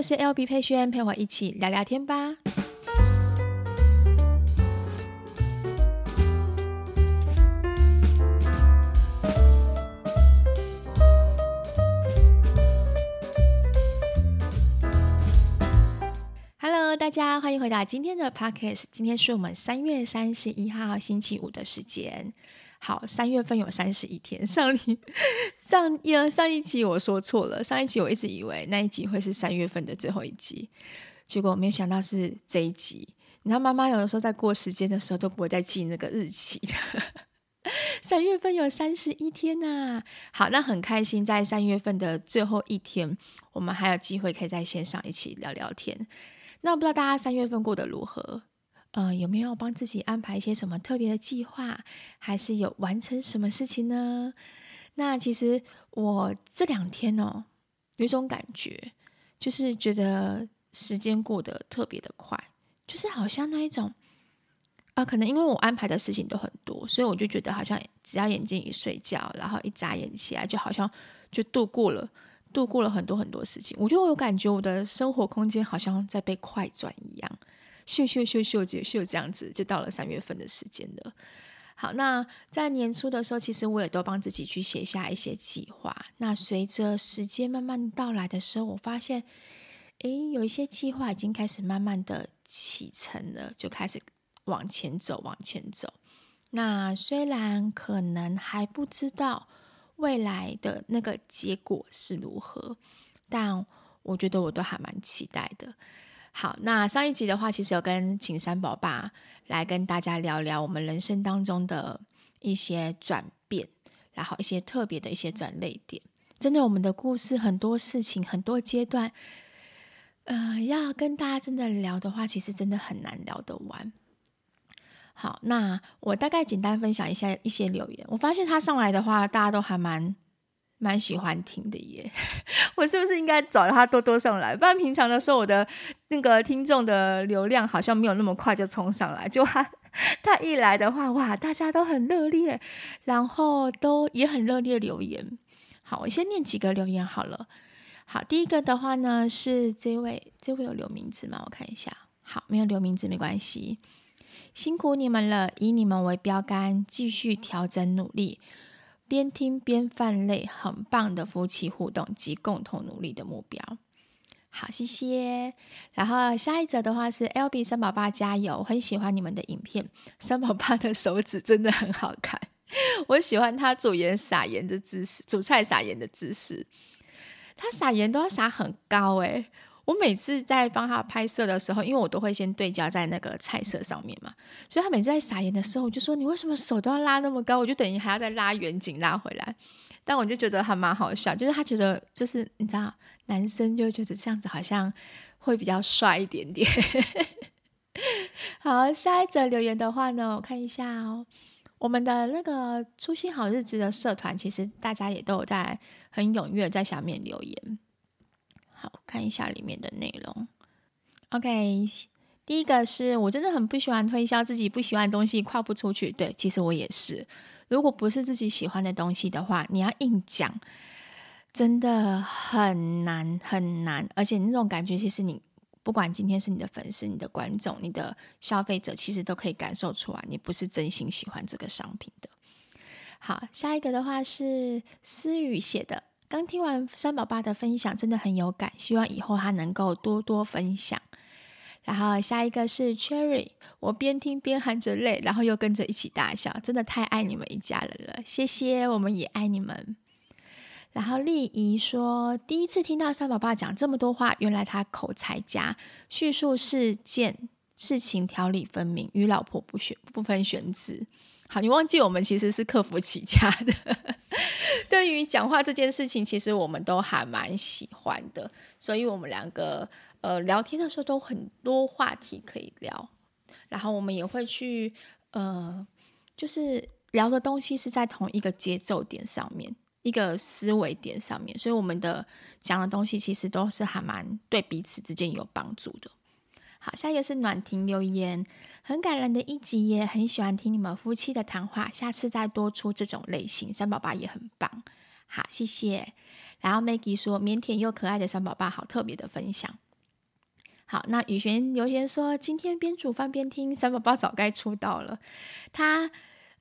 我是 LB 佩萱，陪我一起聊聊天吧。Hello，大家欢迎回到今天的 Podcast。今天是我们三月三十一号星期五的时间。好，三月份有三十一天。上一上一上一集我说错了，上一集我一直以为那一集会是三月份的最后一集，结果没有想到是这一集。你知道妈妈有的时候在过时间的时候都不会再记那个日期的。三月份有三十一天呐、好，那很开心，在三月份的最后一天，我们还有机会可以在线上一起聊聊天。那我不知道大家三月份过得如何？呃，有没有帮自己安排一些什么特别的计划，还是有完成什么事情呢？那其实我这两天哦，有一种感觉，就是觉得时间过得特别的快，就是好像那一种，啊、可能因为我安排的事情都很多，所以我就觉得好像只要眼睛一睡觉，然后一眨眼起来，就好像就度过了，度过了很多很多事情。我觉得我有感觉，我的生活空间好像在被快转一样。秀秀秀秀秀秀，这样子就到了三月份的时间了。好，那在年初的时候，其实我也都帮自己去写下一些计划。那随着时间慢慢到来的时候，我发现，诶，有一些计划已经开始慢慢的启程了，就开始往前走，往前走。那虽然可能还不知道未来的那个结果是如何，但我觉得我都还蛮期待的。好，那上一集的话，其实有跟请三宝爸来跟大家聊聊我们人生当中的一些转变，然后一些特别的一些转捩点。真的，我们的故事很多事情很多阶段，呃，要跟大家真的聊的话，其实真的很难聊得完。好，那我大概简单分享一下一些留言。我发现他上来的话，大家都还蛮。蛮喜欢听的耶，我是不是应该找他多多上来？不然平常的时候，我的那个听众的流量好像没有那么快就冲上来。就他他一来的话，哇，大家都很热烈，然后都也很热烈留言。好，我先念几个留言好了。好，第一个的话呢是这位，这位有留名字吗？我看一下。好，没有留名字没关系，辛苦你们了，以你们为标杆，继续调整努力。边听边犯泪，很棒的夫妻互动及共同努力的目标。好，谢谢。然后下一则的话是 LB 三宝爸加油，很喜欢你们的影片。三宝爸的手指真的很好看，我喜欢他煮盐撒盐的姿势，煮菜撒盐的姿势。他撒盐都要撒很高诶。我每次在帮他拍摄的时候，因为我都会先对焦在那个菜色上面嘛，所以他每次在撒盐的时候，我就说，你为什么手都要拉那么高？我就等于还要再拉远景拉回来。但我就觉得还蛮好笑，就是他觉得就是你知道，男生就觉得这样子好像会比较帅一点点。好，下一则留言的话呢，我看一下哦，我们的那个初心好日子的社团，其实大家也都有在很踊跃在下面留言。好，看一下里面的内容。OK，第一个是我真的很不喜欢推销自己不喜欢的东西，跨不出去。对，其实我也是。如果不是自己喜欢的东西的话，你要硬讲，真的很难很难。而且那种感觉，其实你不管今天是你的粉丝、你的观众、你的消费者，其实都可以感受出来，你不是真心喜欢这个商品的。好，下一个的话是思雨写的。刚听完三宝爸的分享，真的很有感，希望以后他能够多多分享。然后下一个是 Cherry，我边听边含着泪，然后又跟着一起大笑，真的太爱你们一家人了，谢谢，我们也爱你们。然后丽仪说，第一次听到三宝爸讲这么多话，原来他口才佳，叙述事件事情条理分明，与老婆不选不分选址。好，你忘记我们其实是客服起家的。对于讲话这件事情，其实我们都还蛮喜欢的，所以我们两个呃聊天的时候都很多话题可以聊，然后我们也会去呃，就是聊的东西是在同一个节奏点上面，一个思维点上面，所以我们的讲的东西其实都是还蛮对彼此之间有帮助的。好，下一个是暖婷留言。很感人的一集耶，很喜欢听你们夫妻的谈话，下次再多出这种类型。三宝爸也很棒，好，谢谢。然后 Maggie 说，腼腆又可爱的三宝爸，好特别的分享，好，那雨璇留言说，今天边煮饭边听三宝宝早该出道了。他，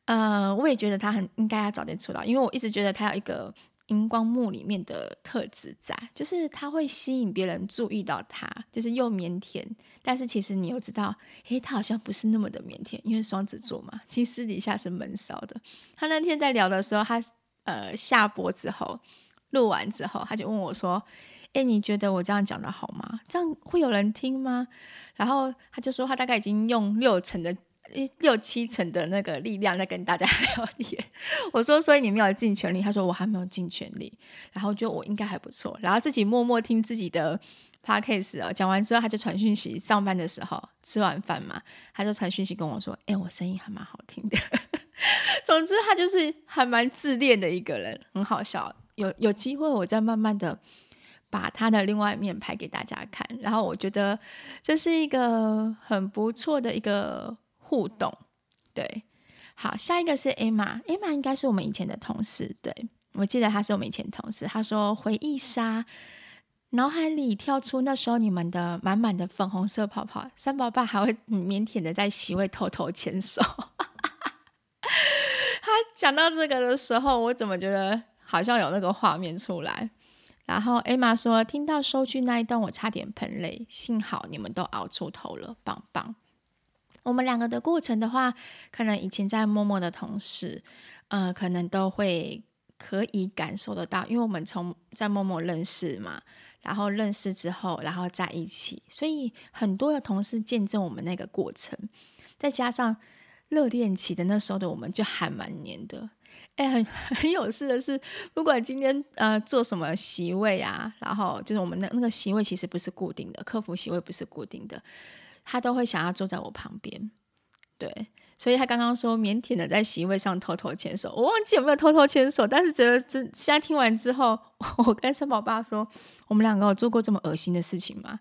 呃，我也觉得他很应该要早点出道，因为我一直觉得他有一个荧光幕里面的特质在，就是他会吸引别人注意到他，就是又腼腆，但是其实你又知道，诶，他好像不是那么的腼腆，因为双子座嘛，其实私底下是闷骚的。他那天在聊的时候，他呃下播之后，录完之后，他就问我说。哎，你觉得我这样讲的好吗？这样会有人听吗？然后他就说，他大概已经用六成的、六七成的那个力量在跟大家 聊天。我说，所以你没有尽全力？他说，我还没有尽全力。然后就我应该还不错。然后自己默默听自己的 podcast 啊，讲完之后他就传讯息。上班的时候吃完饭嘛，他就传讯息跟我说：“哎，我声音还蛮好听的。”总之，他就是还蛮自恋的一个人，很好笑。有有机会，我再慢慢的。把他的另外一面拍给大家看，然后我觉得这是一个很不错的一个互动，对。好，下一个是 Emma，Emma 应该是我们以前的同事，对，我记得她是我们以前同事。她说回忆杀，脑海里跳出那时候你们的满满的粉红色泡泡，三宝爸还会腼腆的在席位偷偷牵手。他讲到这个的时候，我怎么觉得好像有那个画面出来？然后艾玛说：“听到收据那一段，我差点喷泪。幸好你们都熬出头了，棒棒。我们两个的过程的话，可能以前在默默的同事，呃，可能都会可以感受得到，因为我们从在默默认识嘛，然后认识之后，然后在一起，所以很多的同事见证我们那个过程，再加上热恋期的那时候的我们，就还蛮黏的。”哎，很 很有事的是，不管今天呃做什么席位啊，然后就是我们那那个席位其实不是固定的，客服席位不是固定的，他都会想要坐在我旁边。对，所以他刚刚说腼腆的在席位上偷偷牵手，我忘记有没有偷偷牵手，但是觉得这现在听完之后，我跟三宝爸说，我们两个有做过这么恶心的事情吗？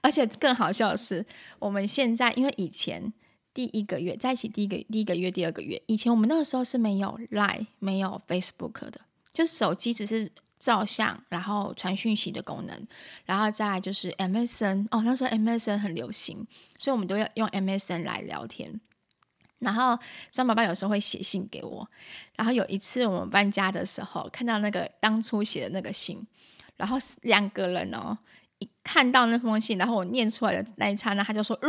而且更好笑的是，我们现在因为以前。第一个月在一起，第一个第一个月，第二个月，以前我们那个时候是没有 Line、没有 Facebook 的，就手机只是照相，然后传讯息的功能，然后再来就是 MSN 哦，那时候 MSN 很流行，所以我们都要用 MSN 来聊天。然后张爸爸有时候会写信给我，然后有一次我们搬家的时候，看到那个当初写的那个信，然后两个人哦，一看到那封信，然后我念出来的那一刹那，他就说，呃。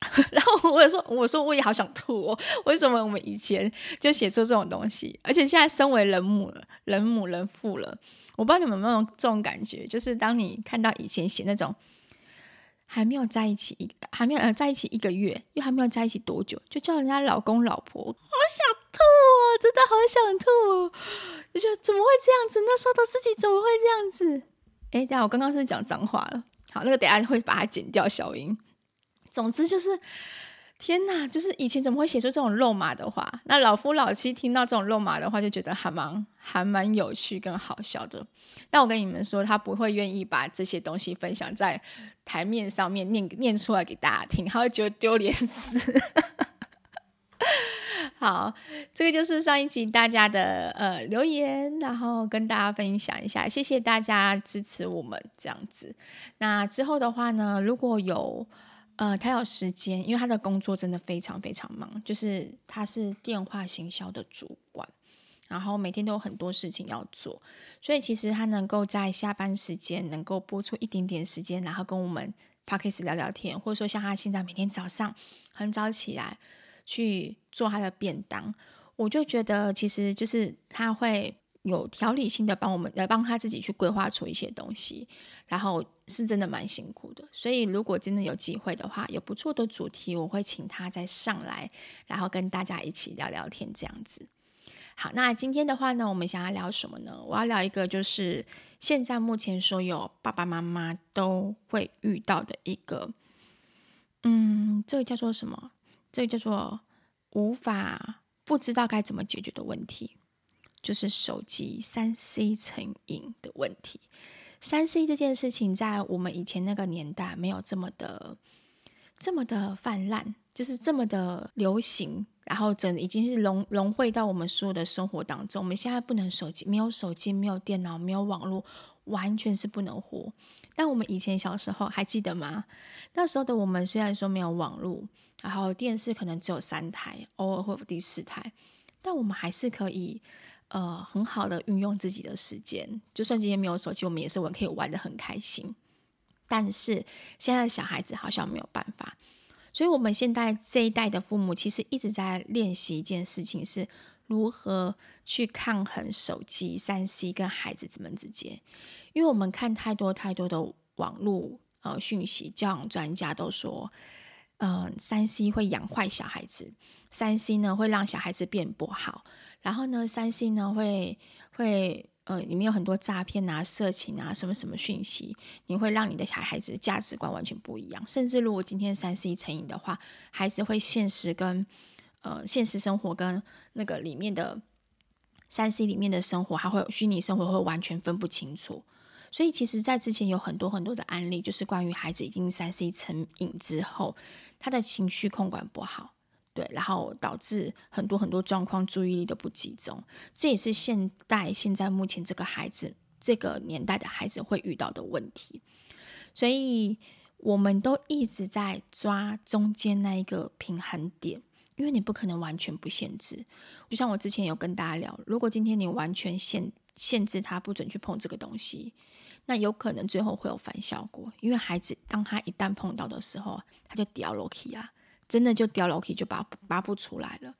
然后我也说，我说我也好想吐哦。为什么我们以前就写出这种东西？而且现在身为人母了，人母人父了，我不知道你们有没有这种感觉，就是当你看到以前写那种还没有在一起一还没有呃在一起一个月，又还没有在一起多久，就叫人家老公老婆，好想吐哦，真的好想吐哦！就怎么会这样子？那时候的自己怎么会这样子？哎，等下我刚刚是讲脏话了，好，那个等下会把它剪掉小音。总之就是，天哪！就是以前怎么会写出这种肉麻的话？那老夫老妻听到这种肉麻的话，就觉得还蛮还蛮有趣跟好笑的。但我跟你们说，他不会愿意把这些东西分享在台面上面念念出来给大家听，他会觉得丢脸死。好，这个就是上一集大家的呃留言，然后跟大家分享一下，谢谢大家支持我们这样子。那之后的话呢，如果有呃，他有时间，因为他的工作真的非常非常忙，就是他是电话行销的主管，然后每天都有很多事情要做，所以其实他能够在下班时间能够拨出一点点时间，然后跟我们 Podcast 聊聊天，或者说像他现在每天早上很早起来去做他的便当，我就觉得其实就是他会。有条理性的帮我们来帮他自己去规划出一些东西，然后是真的蛮辛苦的。所以如果真的有机会的话，有不错的主题，我会请他再上来，然后跟大家一起聊聊天这样子。好，那今天的话呢，我们想要聊什么呢？我要聊一个就是现在目前所有爸爸妈妈都会遇到的一个，嗯，这个叫做什么？这个叫做无法不知道该怎么解决的问题。就是手机三 C 成瘾的问题。三 C 这件事情，在我们以前那个年代没有这么的、这么的泛滥，就是这么的流行，然后整已经是融融汇到我们所有的生活当中。我们现在不能手机，没有手机，没有电脑，没有网络，完全是不能活。但我们以前小时候还记得吗？那时候的我们虽然说没有网络，然后电视可能只有三台，偶尔会有第四台，但我们还是可以呃很好的运用自己的时间。就算今天没有手机，我们也是玩可以玩得很开心。但是现在的小孩子好像没有办法，所以我们现在这一代的父母其实一直在练习一件事情，是如何去抗衡手机、三 C 跟孩子们之间。因为我们看太多太多的网络呃讯息，教养专家都说，嗯、呃，三 C 会养坏小孩子，三 C 呢会让小孩子变不好，然后呢，三 C 呢会会。呃，里面有很多诈骗啊、色情啊、什么什么讯息，你会让你的小孩子价值观完全不一样。甚至如果今天三 C 成瘾的话，孩子会现实跟呃现实生活跟那个里面的三 C 里面的生活，还会虚拟生活，会完全分不清楚。所以，其实，在之前有很多很多的案例，就是关于孩子已经三 C 成瘾之后，他的情绪控管不好。对，然后导致很多很多状况，注意力都不集中，这也是现代现在目前这个孩子这个年代的孩子会遇到的问题。所以，我们都一直在抓中间那一个平衡点，因为你不可能完全不限制。就像我之前有跟大家聊，如果今天你完全限限制他不准去碰这个东西，那有可能最后会有反效果，因为孩子当他一旦碰到的时候，他就掉落去啊。真的就掉楼梯就拔拔不出来了，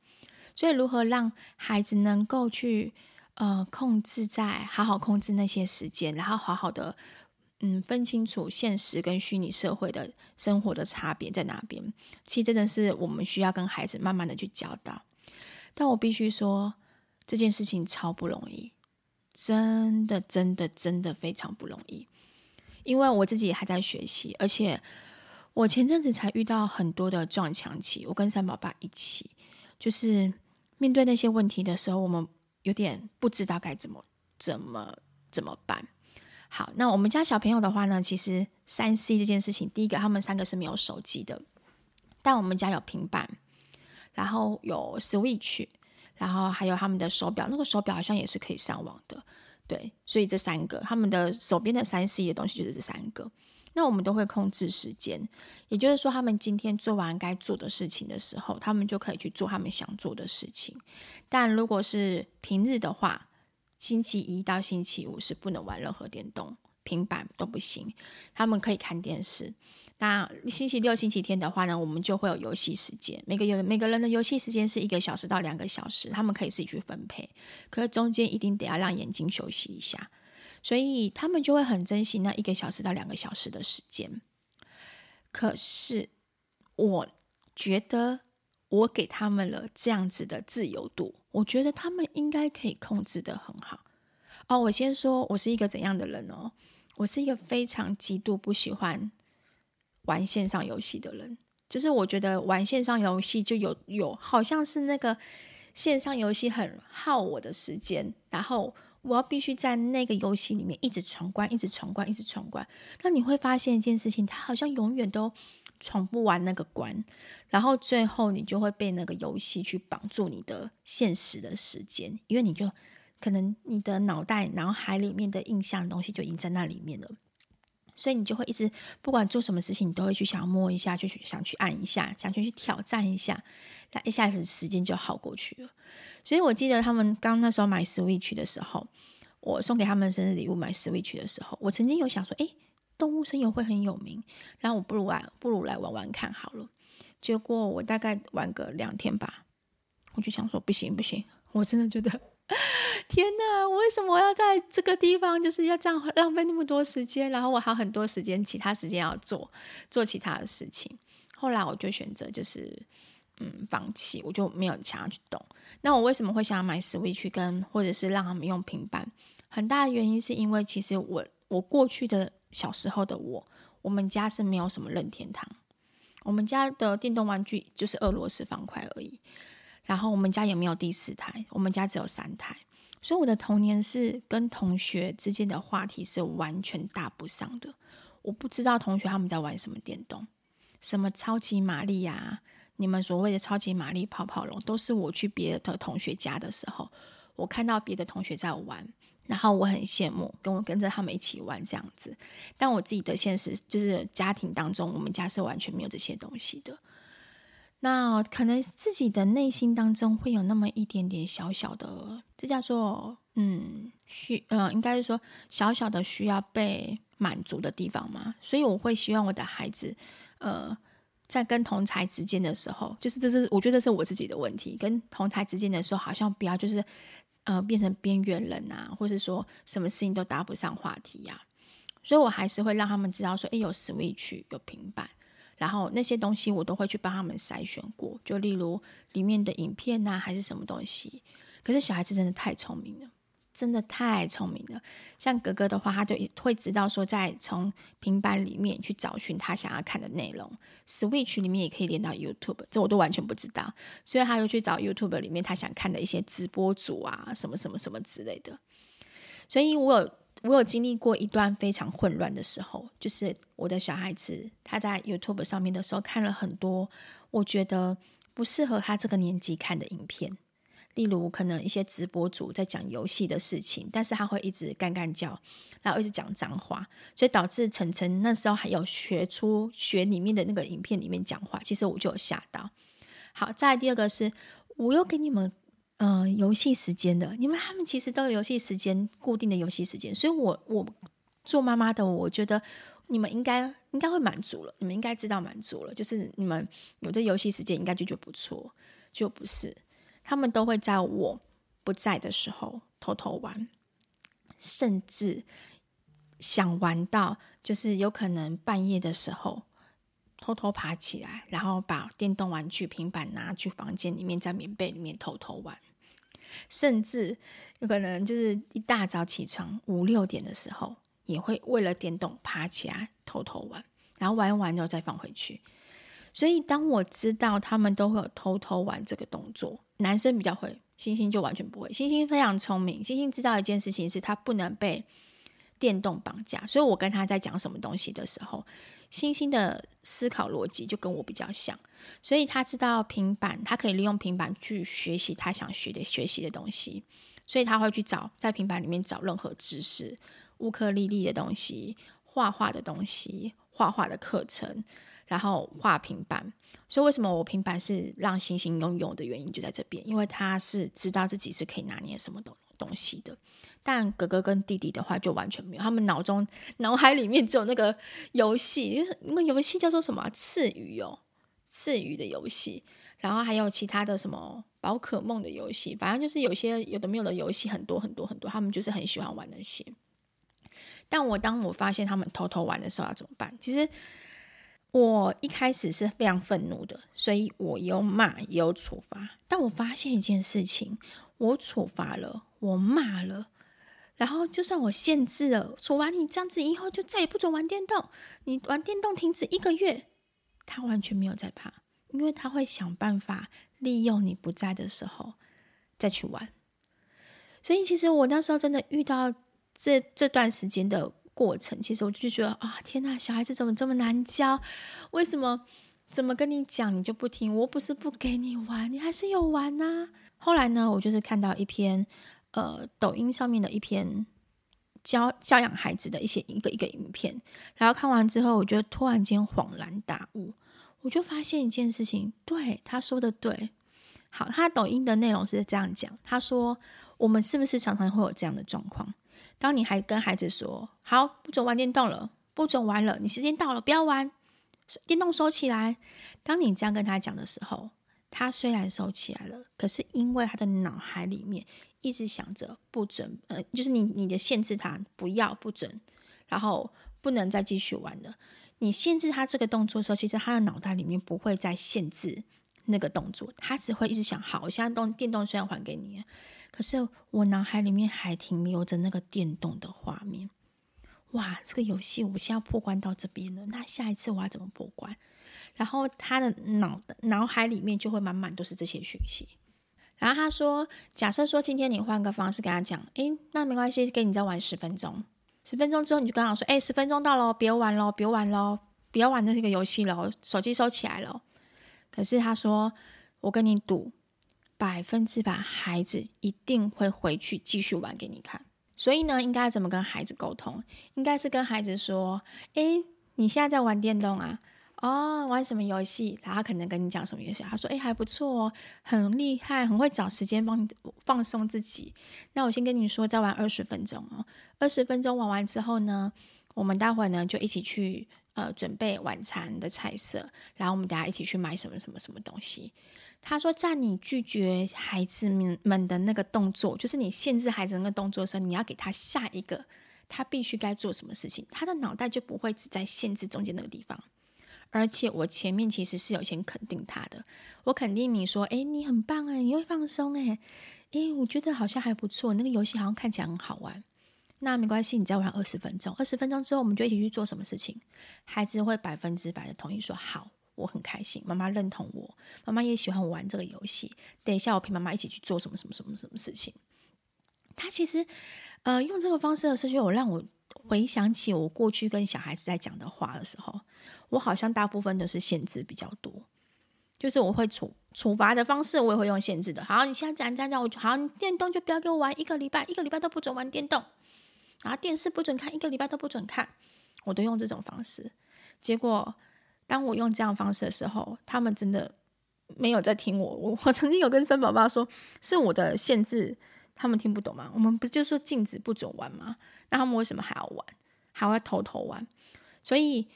所以如何让孩子能够去呃控制在好好控制那些时间，然后好好的嗯分清楚现实跟虚拟社会的生活的差别在哪边？其实真的是我们需要跟孩子慢慢的去教导。但我必须说这件事情超不容易，真的真的真的非常不容易，因为我自己还在学习，而且。我前阵子才遇到很多的撞墙期，我跟三宝爸一起，就是面对那些问题的时候，我们有点不知道该怎么怎么怎么办。好，那我们家小朋友的话呢，其实三 C 这件事情，第一个他们三个是没有手机的，但我们家有平板，然后有 Switch，然后还有他们的手表，那个手表好像也是可以上网的，对，所以这三个他们的手边的三 C 的东西就是这三个。那我们都会控制时间，也就是说，他们今天做完该做的事情的时候，他们就可以去做他们想做的事情。但如果是平日的话，星期一到星期五是不能玩任何电动、平板都不行。他们可以看电视。那星期六、星期天的话呢，我们就会有游戏时间。每个有每个人的游戏时间是一个小时到两个小时，他们可以自己去分配。可是中间一定得要让眼睛休息一下。所以他们就会很珍惜那一个小时到两个小时的时间。可是，我觉得我给他们了这样子的自由度，我觉得他们应该可以控制得很好。哦，我先说我是一个怎样的人哦？我是一个非常极度不喜欢玩线上游戏的人，就是我觉得玩线上游戏就有有好像是那个线上游戏很耗我的时间，然后。我要必须在那个游戏里面一直闯关，一直闯关，一直闯关。那你会发现一件事情，他好像永远都闯不完那个关，然后最后你就会被那个游戏去绑住你的现实的时间，因为你就可能你的脑袋脑海里面的印象东西就已经在那里面了，所以你就会一直不管做什么事情，你都会去想要摸一下，就去想去按一下，想去去挑战一下。那一下子时间就好过去了，所以我记得他们刚那时候买 Switch 的时候，我送给他们生日礼物买 Switch 的时候，我曾经有想说，诶，动物森友会很有名，然后我不如玩，不如来玩玩看好了。结果我大概玩个两天吧，我就想说，不行不行，我真的觉得，天哪，我为什么要在这个地方就是要这样浪费那么多时间？然后我还有很多时间，其他时间要做做其他的事情。后来我就选择就是。嗯，放弃，我就没有想要去动。那我为什么会想要买 Switch 跟或者是让他们用平板？很大的原因是因为其实我我过去的小时候的我，我们家是没有什么任天堂，我们家的电动玩具就是俄罗斯方块而已。然后我们家也没有第四台，我们家只有三台，所以我的童年是跟同学之间的话题是完全搭不上的。我不知道同学他们在玩什么电动，什么超级玛丽呀。你们所谓的超级玛丽泡泡龙，都是我去别的同学家的时候，我看到别的同学在玩，然后我很羡慕，跟我跟着他们一起玩这样子。但我自己的现实就是家庭当中，我们家是完全没有这些东西的。那可能自己的内心当中会有那么一点点小小的，这叫做嗯需呃，应该是说小小的需要被满足的地方嘛。所以我会希望我的孩子，呃，在跟同侪之间的时候，就是这是我觉得这是我自己的问题，跟同侪之间的时候，好像不要就是呃变成边缘人啊，或是说什么事情都搭不上话题呀、所以我还是会让他们知道说，诶，有 Switch，有平板。然后那些东西我都会去帮他们筛选过，就例如里面的影片呐、啊，还是什么东西。可是小孩子真的太聪明了，真的太聪明了。像格格的话，他就会知道说，在从平板里面去找寻他想要看的内容。Switch 里面也可以连到 YouTube，这我都完全不知道。所以他就去找 YouTube 里面他想看的一些直播组啊，什么什么什么之类的。所以我有。我有经历过一段非常混乱的时候，就是我的小孩子他在 YouTube 上面的时候看了很多我觉得不适合他这个年纪看的影片，例如可能一些直播主在讲游戏的事情，但是他会一直干干叫，然后一直讲脏话，所以导致晨晨那时候还有学出学里面的那个影片里面讲话，其实我就有吓到。好，再第二个是，我又给你们。嗯、游戏时间的，因为他们其实都有游戏时间，固定的游戏时间，所以我我做妈妈的，我觉得你们应该应该会满足了，你们应该知道满足了，就是你们有这游戏时间，应该就就不错，就不是，他们都会在我不在的时候偷偷玩，甚至想玩到就是有可能半夜的时候。偷偷爬起来，然后把电动玩具、平板拿去房间里面，在棉被里面偷偷玩，甚至有可能就是一大早起床五六点的时候，也会为了电动爬起来偷偷玩，然后玩完之后再放回去。所以当我知道他们都会有偷偷玩这个动作，男生比较会，星星就完全不会。星星非常聪明，星星知道一件事情是他不能被电动绑架，所以我跟他在讲什么东西的时候。星星的思考逻辑就跟我比较像，所以他知道平板，他可以利用平板去学习他想学的学习的东西，所以他会去找在平板里面找任何知识、乌克丽丽的东西、画画的东西、画画的课程，然后画平板。所以为什么我平板是让星星拥有的原因就在这边，因为他是知道自己是可以拿捏什么东西东西的。但哥哥跟弟弟的话就完全没有，他们脑中脑海里面只有那个游戏，那个游戏叫做什么？刺鱼哦，刺鱼的游戏，然后还有其他的什么宝可梦的游戏，反正就是有些有的没有的游戏很多很多很多，他们就是很喜欢玩那些。但我当我发现他们偷偷玩的时候要怎么办？其实我一开始是非常愤怒的，所以我有骂也有处罚。但我发现一件事情，我处罚了，我骂了。然后，就算我限制了，说完你这样子以后就再也不准玩电动，你玩电动停止一个月，他完全没有在怕，因为他会想办法利用你不在的时候再去玩。所以，其实我那时候真的遇到这这段时间的过程，其实我就觉得啊，天哪，小孩子怎么这么难教？为什么怎么跟你讲你就不听？我不是不给你玩，你还是有玩呐。后来呢，我就是看到一篇。呃，抖音上面的一篇教教养孩子的一些一个一个影片，然后看完之后，我就突然间恍然大悟，我就发现一件事情，对，他说的对。好，他抖音的内容是这样讲，他说我们是不是常常会有这样的状况？当你还跟孩子说好，不准玩电动了，不准玩了，你时间到了，不要玩，电动收起来。当你这样跟他讲的时候，他虽然收起来了，可是因为他的脑海里面。一直想着不准，呃，就是你你的限制他不要不准，然后不能再继续玩了。你限制他这个动作的时候，其实他的脑袋里面不会再限制那个动作，他只会一直想：好，我现在动电动虽然还给你，可是我脑海里面还停留着那个电动的画面。哇，这个游戏我现在破关到这边了，那下一次我要怎么破关？然后他的脑脑海里面就会满满都是这些讯息。然后他说：“假设说今天你换个方式跟他讲，诶，那没关系，跟你再玩十分钟。十分钟之后你就跟他说，诶，十分钟到了，别玩了，别玩了，不要玩那个游戏了，手机收起来了。可是他说，我跟你赌，百分之百孩子一定会回去继续玩给你看。所以呢，应该怎么跟孩子沟通？应该是跟孩子说：“诶，你现在在玩电动啊？哦，玩什么游戏？”然后他可能跟你讲什么游戏？他说：“诶，还不错哦，很厉害，很会找时间帮你放松自己。”那我先跟你说，再玩二十分钟哦。二十分钟玩完之后呢，我们待会呢就一起去呃准备晚餐的菜色，然后我们等下一起去买什么什么什么东西。他说，在你拒绝孩子们们的那个动作，就是你限制孩子那个动作的时候，你要给他下一个他必须该做什么事情，他的脑袋就不会只在限制中间那个地方。而且我前面其实是有先肯定他的，我肯定你说，诶，你很棒诶，你会放松诶，诶，我觉得好像还不错，那个游戏好像看起来很好玩。那没关系，你再玩二十分钟，二十分钟之后我们就一起去做什么事情，孩子会百分之百的同意说好。我很开心，妈妈认同我，妈妈也喜欢玩这个游戏。等一下，我陪妈妈一起去做什么什么什么什么事情。他其实，呃，用这个方式的时候，就有让我回想起我过去跟小孩子在讲的话的时候，我好像大部分都是限制比较多，就是我会处处罚的方式，我也会用限制的。好，你现在这样这样这样，我好，你电动就不要给我玩一个礼拜，一个礼拜都不准玩电动，然后电视不准看，一个礼拜都不准看，我都用这种方式，结果。当我用这样方式的时候，他们真的没有在听我。我我曾经有跟森宝爸说，是我的限制，他们听不懂吗？我们不就说禁止不准玩吗？那他们为什么还要玩，还会偷偷玩？所以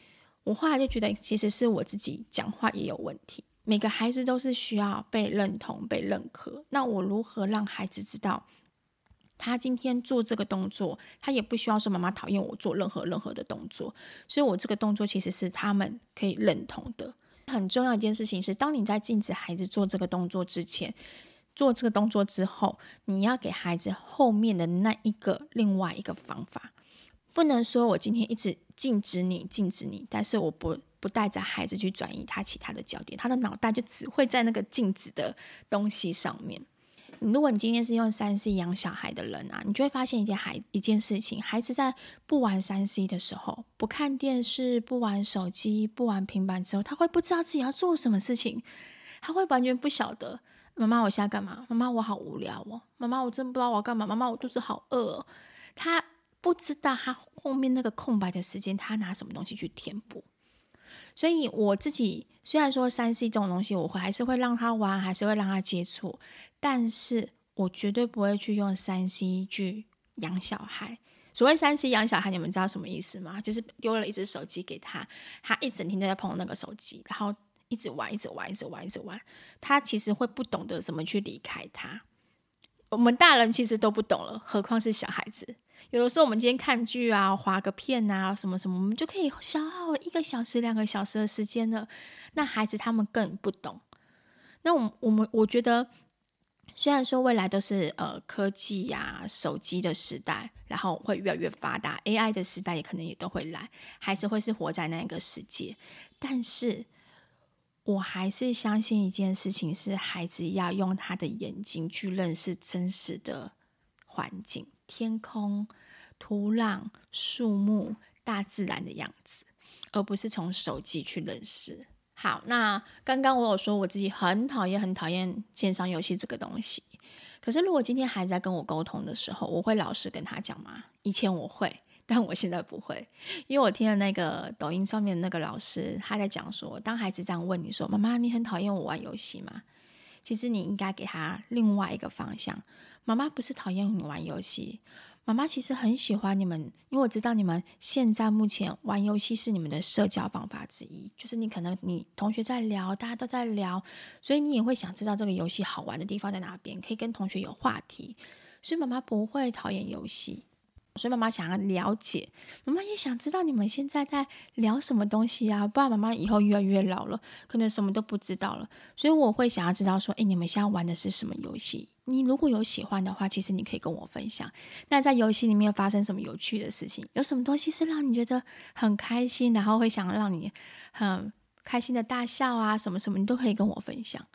我后来就觉得，其实是我自己讲话也有问题。每个孩子都是需要被认同、被认可。那我如何让孩子知道？他今天做这个动作，他也不需要说妈妈讨厌我做任何任何的动作，所以我这个动作其实是他们可以认同的。很重要一件事情是，当你在禁止孩子做这个动作之前，做这个动作之后，你要给孩子后面的那一个另外一个方法，不能说我今天一直禁止你，禁止你，但是我不不带着孩子去转移他其他的焦点，他的脑袋就只会在那个禁止的东西上面。如果你今天是用三 C 养小孩的人啊，你就会发现一件孩一件事情：孩子在不玩三 C 的时候，不看电视、不玩手机、不玩平板之后，他会不知道自己要做什么事情，他会完全不晓得。妈妈，我现在干嘛？妈妈，我好无聊哦。妈妈，我真不知道我要干嘛。妈妈，我肚子好饿哦。他不知道他后面那个空白的时间，他拿什么东西去填补。所以我自己虽然说三 C 这种东西，我会还是会让他玩，还是会让他接触。但是我绝对不会去用三 C 去养小孩。所谓三 C 养小孩，你们知道什么意思吗？就是丢了一只手机给他，他一整天都在碰那个手机，然后一直玩，一直玩，一直玩，一直玩。他其实会不懂得怎么去离开他。我们大人其实都不懂了，何况是小孩子。有的时候我们今天看剧啊，滑个片啊，什么什么，我们就可以消耗一个小时、两个小时的时间了。那孩子他们更不懂。那我我们我觉得。虽然说未来都是呃科技呀、啊、手机的时代，然后会越来越发达，AI 的时代也可能也都会来，孩子会是活在那个世界。但是我还是相信一件事情，是孩子要用他的眼睛去认识真实的环境、天空、土壤、树木、大自然的样子，而不是从手机去认识。好，那刚刚我有说我自己很讨厌、很讨厌线上游戏这个东西。可是如果今天孩子在跟我沟通的时候，我会老实跟他讲吗？以前我会，但我现在不会，因为我听了那个抖音上面那个老师他在讲说，当孩子这样问你说：“妈妈，你很讨厌我玩游戏吗？”其实你应该给他另外一个方向：“妈妈不是讨厌你玩游戏。”妈妈其实很喜欢你们，因为我知道你们现在目前玩游戏是你们的社交方法之一，就是你可能你同学在聊，大家都在聊，所以你也会想知道这个游戏好玩的地方在哪边，可以跟同学有话题，所以妈妈不会讨厌游戏。所以妈妈想要了解，妈妈也想知道你们现在在聊什么东西啊？不然妈妈以后越来越老了，可能什么都不知道了。所以我会想要知道说，诶，你们现在玩的是什么游戏？你如果有喜欢的话，其实你可以跟我分享。那在游戏里面发生什么有趣的事情？有什么东西是让你觉得很开心，然后会想要让你很开心的大笑啊？什么什么你都可以跟我分享。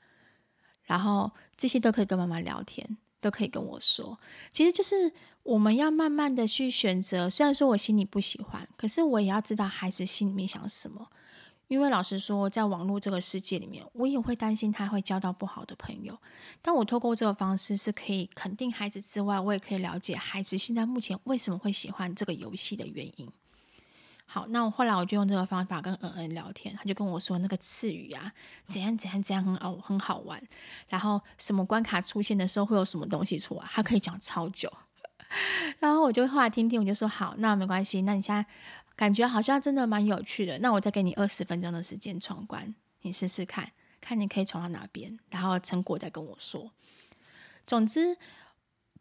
然后这些都可以跟妈妈聊天。都可以跟我说，其实就是我们要慢慢的去选择。虽然说我心里不喜欢，可是我也要知道孩子心里面想什么。因为老实说，在网络这个世界里面，我也会担心他会交到不好的朋友。但我透过这个方式是可以肯定孩子之外，我也可以了解孩子现在目前为什么会喜欢这个游戏的原因。好，那我后来我就用这个方法跟恩恩聊天，他就跟我说那个刺语啊，怎样怎样怎样很好很好玩，然后什么关卡出现的时候会有什么东西出来，他可以讲超久。然后我就后来听听，我就说好，那没关系，那你现在。感觉好像真的蛮有趣的，那我再给你二十分钟的时间闯关，你试试看看你可以闯到哪边，然后成果再跟我说。总之，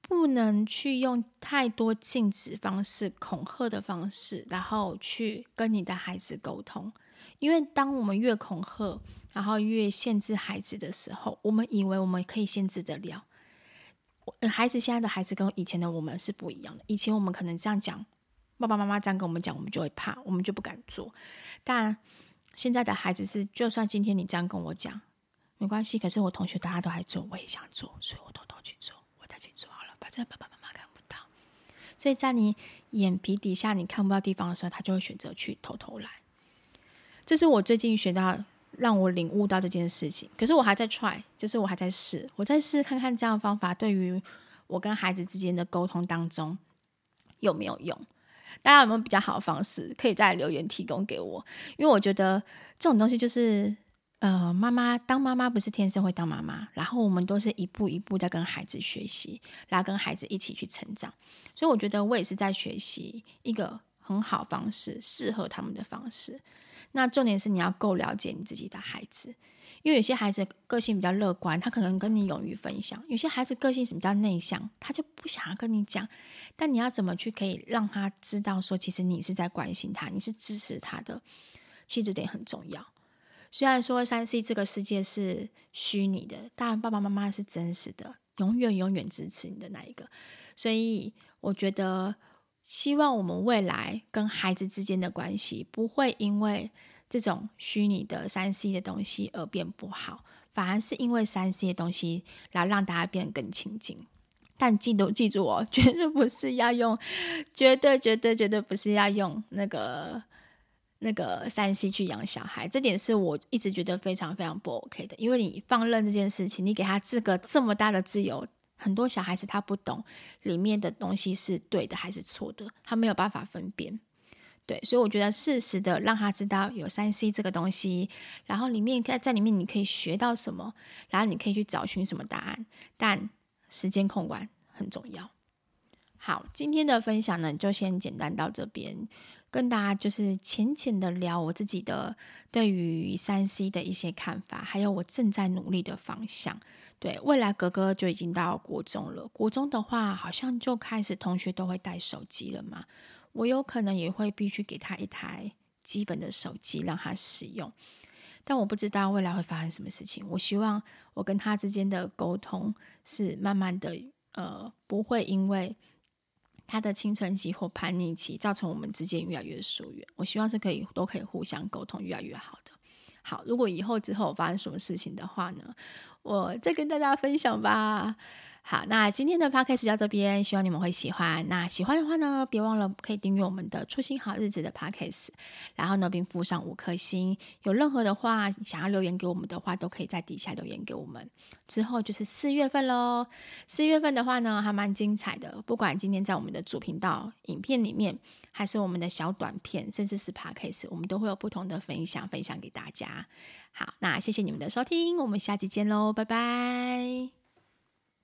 不能去用太多禁止方式、恐吓的方式，然后去跟你的孩子沟通，因为当我们越恐吓，然后越限制孩子的时候，我们以为我们可以限制得了。孩子现在的孩子跟以前的我们是不一样的，以前我们可能这样讲。爸爸妈妈这样跟我们讲，我们就会怕，我们就不敢做。但现在的孩子是，就算今天你这样跟我讲，没关系。可是我同学大家都还做，我也想做，所以我偷偷去做，我再去做好了，反正爸爸妈妈看不到。所以在你眼皮底下你看不到地方的时候，他就会选择去偷偷来。这是我最近学到，让我领悟到这件事情。可是我还在 try，就是我还在试，我在试看看这样的方法对于我跟孩子之间的沟通当中有没有用。大家有没有比较好的方式可以在留言提供给我？因为我觉得这种东西就是，呃，妈妈当妈妈不是天生会当妈妈，然后我们都是一步一步在跟孩子学习，然后跟孩子一起去成长。所以我觉得我也是在学习一个很好方式，适合他们的方式。那重点是你要够了解你自己的孩子，因为有些孩子个性比较乐观，他可能跟你勇于分享；有些孩子个性是比较内向，他就不想要跟你讲。但你要怎么去可以让他知道说，其实你是在关心他，你是支持他的，其实这点很重要。虽然说三 C 这个世界是虚拟的，但爸爸妈妈是真实的，永远永远支持你的那一个。所以我觉得，希望我们未来跟孩子之间的关系不会因为这种虚拟的三 C 的东西而变不好，反而是因为三 C 的东西来让大家变得更亲近。但记得记住哦，绝对不是要用，绝对绝对绝对不是要用那个那个三 C 去养小孩，这点是我一直觉得非常非常不 OK 的。因为你放任这件事情，你给他这个这么大的自由，很多小孩子他不懂里面的东西是对的还是错的，他没有办法分辨。对，所以我觉得适时的让他知道有三 C 这个东西，然后里面在在里面你可以学到什么，然后你可以去找寻什么答案，但。时间控管很重要。好，今天的分享呢，就先简单到这边，跟大家就是浅浅的聊我自己的对于三 C 的一些看法，还有我正在努力的方向。对，未来哥哥就已经到国中了，国中的话好像就开始同学都会带手机了嘛，我有可能也会必须给他一台基本的手机让他使用。但我不知道未来会发生什么事情。我希望我跟他之间的沟通是慢慢的，呃，不会因为他的青春期或叛逆期造成我们之间越来越疏远。我希望是可以都可以互相沟通，越来越好的。好，如果以后之后发生什么事情的话呢，我再跟大家分享吧。好，那今天的 podcast 到这边，希望你们会喜欢。那喜欢的话呢，别忘了可以订阅我们的“初心好日子”的 podcast，然后呢，并附上五颗星。有任何的话想要留言给我们的话，都可以在底下留言给我们。之后就是四月份喽，四月份的话呢，还蛮精彩的。不管今天在我们的主频道影片里面，还是我们的小短片，甚至是 podcast，我们都会有不同的分享，分享给大家。好，那谢谢你们的收听，我们下期见喽，拜拜。